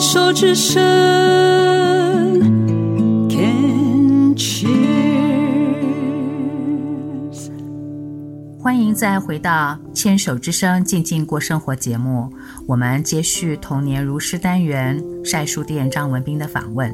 手之声，Can cheers。欢迎再回到牵手之声静静过生活节目，我们接续童年如诗单元晒书店张文斌的访问。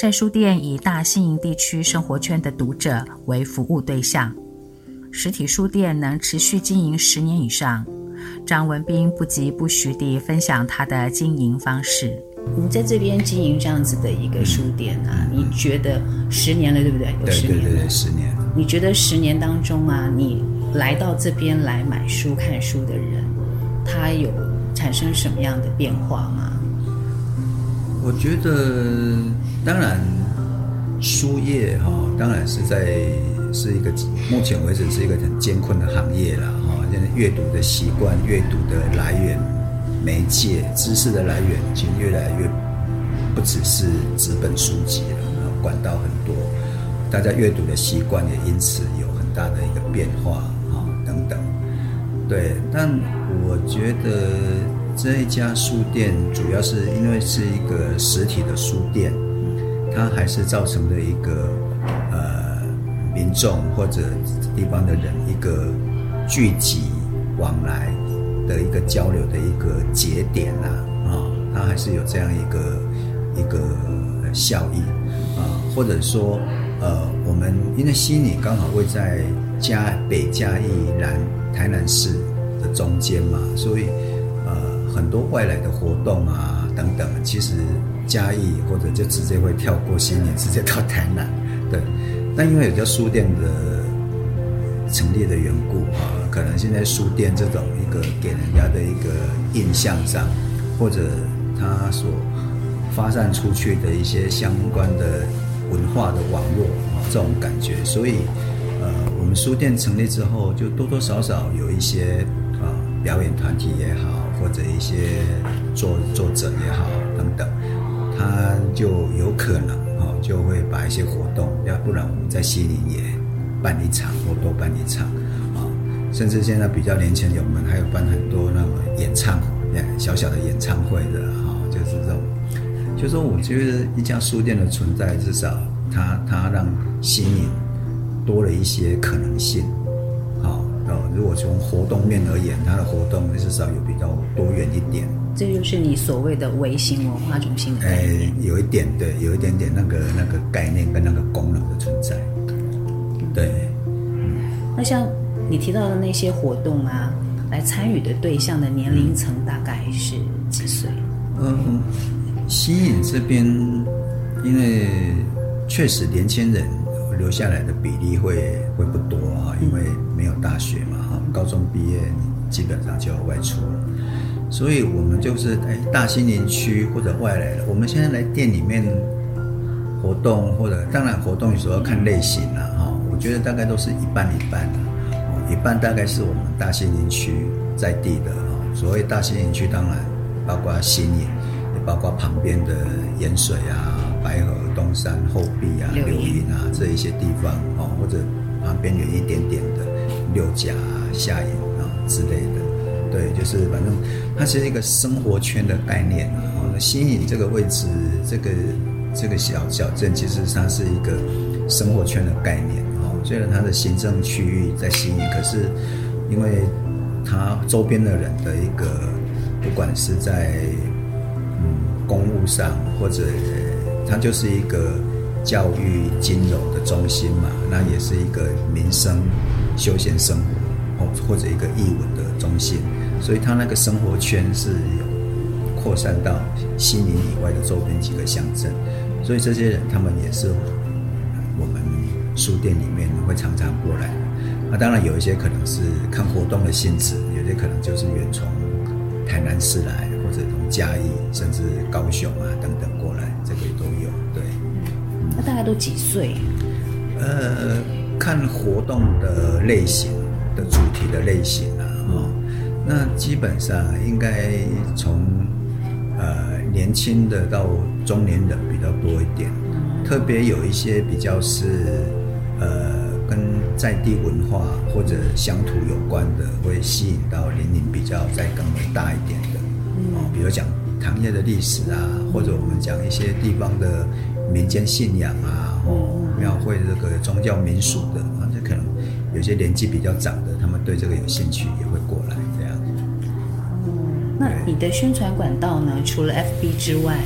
晒书店以大兴营地区生活圈的读者为服务对象，实体书店能持续经营十年以上。张文斌不疾不徐地分享他的经营方式。你在这边经营这样子的一个书店啊，你觉得十年了，对不对？有十年了。对对对，十年。你觉得十年当中啊，你来到这边来买书看书的人，他有产生什么样的变化吗？我觉得，当然，书业哈、哦，当然是在是一个目前为止是一个很艰困的行业了阅读的习惯、阅读的来源、媒介、知识的来源，已经越来越不只是纸本书籍了，管道很多，大家阅读的习惯也因此有很大的一个变化啊，等等。对，但我觉得。这一家书店主要是因为是一个实体的书店，它还是造成了一个呃民众或者地方的人一个聚集往来的一个交流的一个节点啊，啊、哦，它还是有这样一个一个效益啊，或者说呃，我们因为西宁刚好位在嘉北嘉义南台南市的中间嘛，所以。呃很多外来的活动啊，等等，其实嘉义或者就直接会跳过西宁，直接到台南，对。但因为有家书店的成立的缘故啊，可能现在书店这种一个给人家的一个印象上，或者它所发散出去的一些相关的文化的网络啊，这种感觉，所以呃，我们书店成立之后，就多多少少有一些啊表演团体也好。或者一些作作者也好等等，他就有可能哦，就会把一些活动，要不然我们在西宁也办一场或多办一场啊，甚至现在比较年轻人，我们还有办很多那种演唱会，小小的演唱会的哈，就是这种，就说我觉得一家书店的存在，至少它它让西宁多了一些可能性。如果从活动面而言，它的活动至少有比较多元一点。这就是你所谓的微型文化中心的概念。哎，有一点对，有一点点那个那个概念跟那个功能的存在。对，嗯。那像你提到的那些活动啊，来参与的对象的年龄层大概是几岁？嗯，西引这边，因为确实年轻人。留下来的比例会会不多啊，因为没有大学嘛，哈，高中毕业基本上就要外出了，所以我们就是哎，大兴林区或者外来的，我们现在来店里面活动，或者当然活动有时候要看类型了哈，我觉得大概都是一半一半的，哦一半大概是我们大兴林区在地的哦，所谓大兴林区当然包括新营，也包括旁边的盐水啊。白河、东山、后壁啊、柳营啊这一些地方哦，或者旁边远一点点的六甲、下营啊之类的，对，就是反正它是一个生活圈的概念啊。新营这个位置，这个这个小小镇，其实它是一个生活圈的概念哦。虽然它的行政区域在新营，可是因为它周边的人的一个，不管是在嗯公务上或者。它就是一个教育金融的中心嘛，那也是一个民生休闲生活哦，或者一个艺文的中心，所以它那个生活圈是有扩散到悉尼以外的周边几个乡镇，所以这些人他们也是我们书店里面会常常过来。那当然有一些可能是看活动的性质，有些可能就是远从台南市来，或者从嘉义甚至高雄啊等等过来。这个也都有，对。那大概都几岁？呃，看活动的类型的主题的类型啊，哦，那基本上应该从呃年轻的到中年人比较多一点，特别有一些比较是呃跟在地文化或者乡土有关的，会吸引到年龄比较再更为大一点的。哦，比如讲糖业的历史啊，或者我们讲一些地方的民间信仰啊，哦，庙会这个宗教民俗的啊，这可能有些年纪比较长的，他们对这个有兴趣，也会过来这样。嗯，那你的宣传管道呢？除了 FB 之外？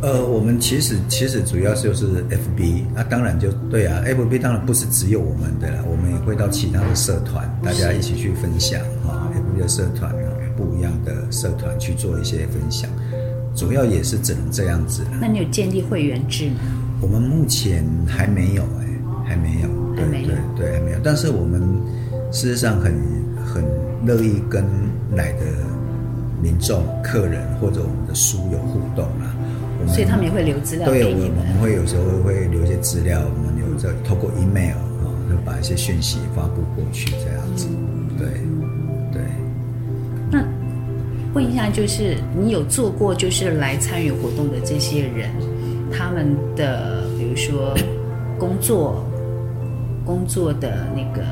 呃，我们其实其实主要就是 FB，那、啊、当然就对啊，FB 当然不是只有我们的啦，我们也会到其他的社团，大家一起去分享啊，FB 的社团啊，不一样的社团去做一些分享，主要也是只能这样子。那你有建立会员制吗？我们目前还没有哎、欸，还没有，对对对，还没有。但是我们事实上很很乐意跟来的民众、客人或者我们的书友互动啦。所以他们也会留资料给你们。对，我们会有时候会留一些资料，我们留着透过 email 啊，就把一些讯息发布过去，这样子。对，对。那问一下，就是你有做过，就是来参与活动的这些人，他们的比如说工作工作的那个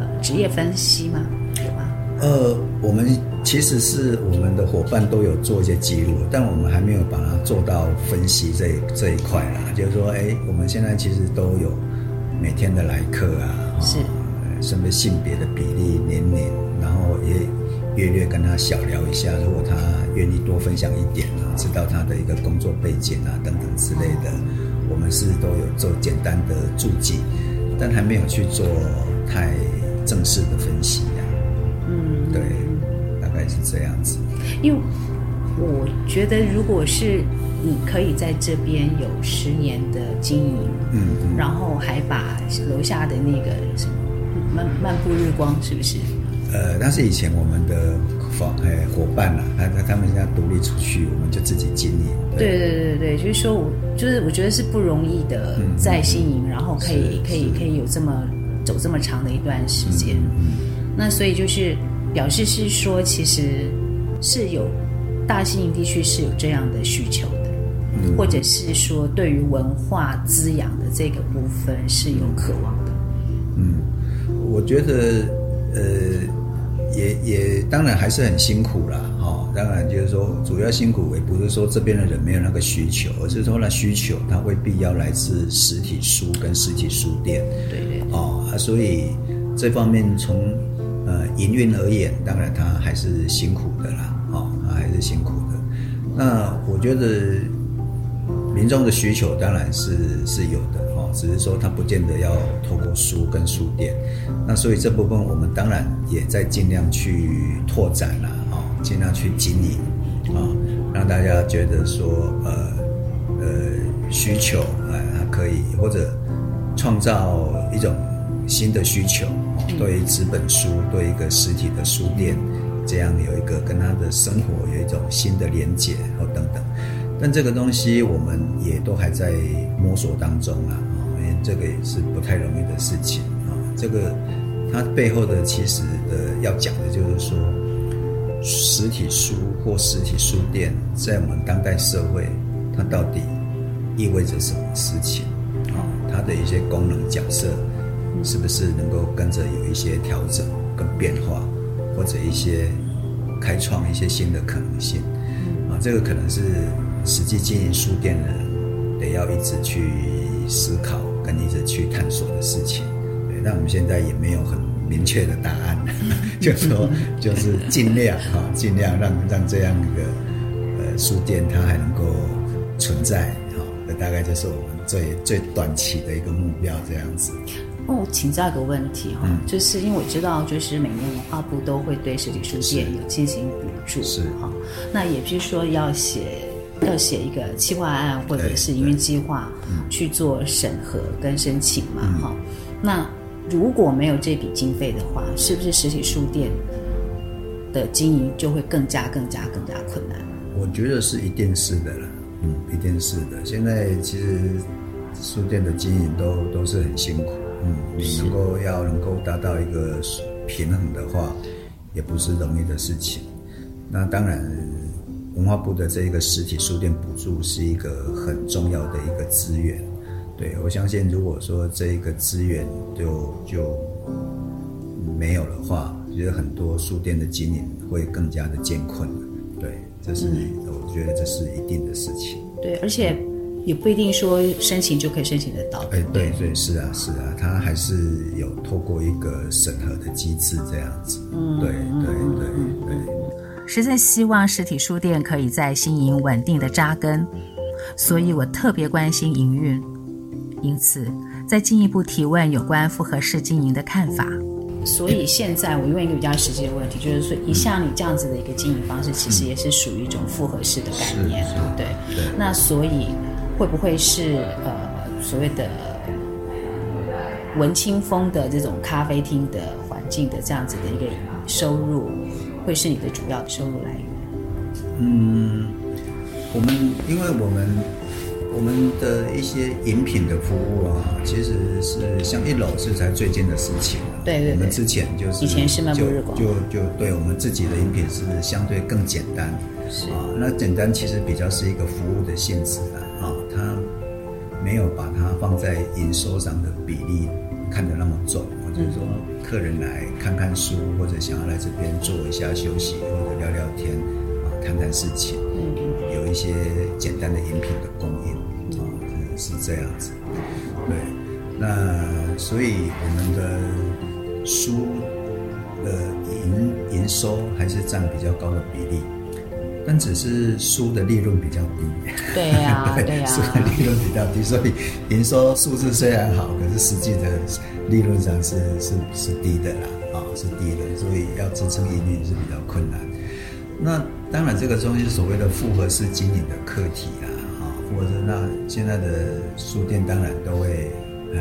呃职业分析吗？有吗？呃，我们。其实是我们的伙伴都有做一些记录，但我们还没有把它做到分析这这一块啦。就是说，哎，我们现在其实都有每天的来客啊，是，甚至性别的比例、年龄，然后也略略跟他小聊一下，如果他愿意多分享一点啊，知道他的一个工作背景啊等等之类的，我们是都有做简单的注记，但还没有去做太正式的分析啊。嗯，对。是这样子，因为我觉得，如果是你可以在这边有十年的经营，嗯，嗯，然后还把楼下的那个什么漫漫步日光，是不是？呃，那是以前我们的伙哎伙伴啊，他他他们现在独立出去，我们就自己经营。对对对对对，就是说我就是我觉得是不容易的，在新营，嗯，然后可以可以可以有这么走这么长的一段时间，那所以就是。表示是说，其实是有大西营地区是有这样的需求的，嗯，或者是说对于文化滋养的这个部分是有渴望的。嗯，我觉得呃，也也当然还是很辛苦啦。哦，当然就是说主要辛苦也不是说这边的人没有那个需求，而是说那需求它未必要来自实体书跟实体书店。对对。哦，所以这方面从。呃，营运而言，当然他还是辛苦的啦，哦，他还是辛苦的。那我觉得民众的需求当然是是有的哦，只是说他不见得要透过书跟书店。那所以这部分我们当然也在尽量去拓展啦，哦，尽量去经营啊，让大家觉得说，呃呃，需求啊，可以或者创造一种新的需求。对于纸本书，对一个实体的书店，这样有一个跟他的生活有一种新的连接，或等等。但这个东西我们也都还在摸索当中啊，因为这个也是不太容易的事情啊。这个它背后的其实的要讲的就是说，实体书或实体书店在我们当代社会，它到底意味着什么事情啊？它的一些功能角色。是不是能够跟着有一些调整跟变化，或者一些开创一些新的可能性？啊，这个可能是实际经营书店的人得要一直去思考跟一直去探索的事情。对，那我们现在也没有很明确的答案，就是说 就是尽量哈，尽量让让这样一个呃书店它还能够存在，哈，那大概就是我们最最短期的一个目标，这样子。那我请教一个问题哈，嗯、就是因为我知道，就是每年文化部都会对实体书店有进行补助，是哈。那也就是说要写要写一个企划案或者是营运计划去做审核跟申请嘛哈。嗯、那如果没有这笔经费的话，是不是实体书店的经营就会更加更加更加困难？我觉得是一定是的了，嗯，一定是的。现在其实书店的经营都都是很辛苦。嗯，你能够要能够达到一个平衡的话，也不是容易的事情。那当然，文化部的这一个实体书店补助是一个很重要的一个资源。对，我相信，如果说这一个资源就就没有的话，觉得很多书店的经营会更加的艰困。对，这是、嗯、我觉得这是一定的事情。对，而且也不一定说申请就可以申请得到。哎，对对，是啊是啊，他还是有透过一个审核的机制这样子。嗯，对对对对。实在希望实体书店可以在新营稳定的扎根，所以我特别关心营运，因此再进一步提问有关复合式经营的看法。所以现在我问一个比较实际的问题，就是说，一像你这样子的一个经营方式，其实也是属于一种复合式的概念，对不对？对。那所以会不会是呃所谓的文青风的这种咖啡厅的环境的这样子的一个收入？会是你的主要的收入来源？嗯，我们因为我们我们的一些饮品的服务啊，其实是像一楼是才最近的事情。对对对。我们之前就是以前是漫步日光，就就对我们自己的饮品是相对更简单。是啊，那简单其实比较是一个服务的性质啊，没有把它放在营收上的比例看得那么重。就是说，客人来看看书，或者想要来这边坐一下休息，或者聊聊天，啊，谈谈事情，有一些简单的饮品的供应，啊，是这样子。对，那所以我们的书的营营收还是占比较高的比例。但只是书的利润比较低，对呀，对呀，书的利润比较低，所以营收数字虽然好，可是实际的利润上是是是低的啦，啊，是低的，所以要支撑营运是比较困难。那当然，这个东西所谓的复合式经营的课题啦，啊，或者那现在的书店当然都会，呃，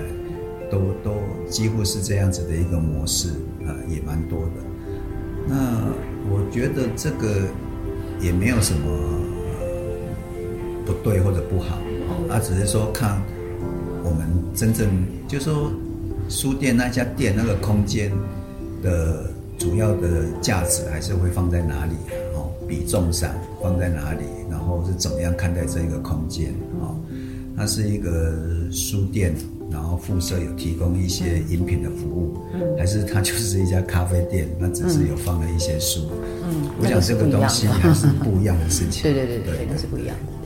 都都几乎是这样子的一个模式啊，也蛮多的。那我觉得这个。也没有什么不对或者不好，啊，只是说看我们真正就是说书店那家店那个空间的主要的价值还是会放在哪里哦，比重上放在哪里，然后是怎么样看待这一个空间哦，它是一个书店。然后附设有提供一些饮品的服务，嗯，还是它就是一家咖啡店，那只是有放了一些书，嗯，我想这个东西还是不一样的。事情，对对对对，那是不一样的。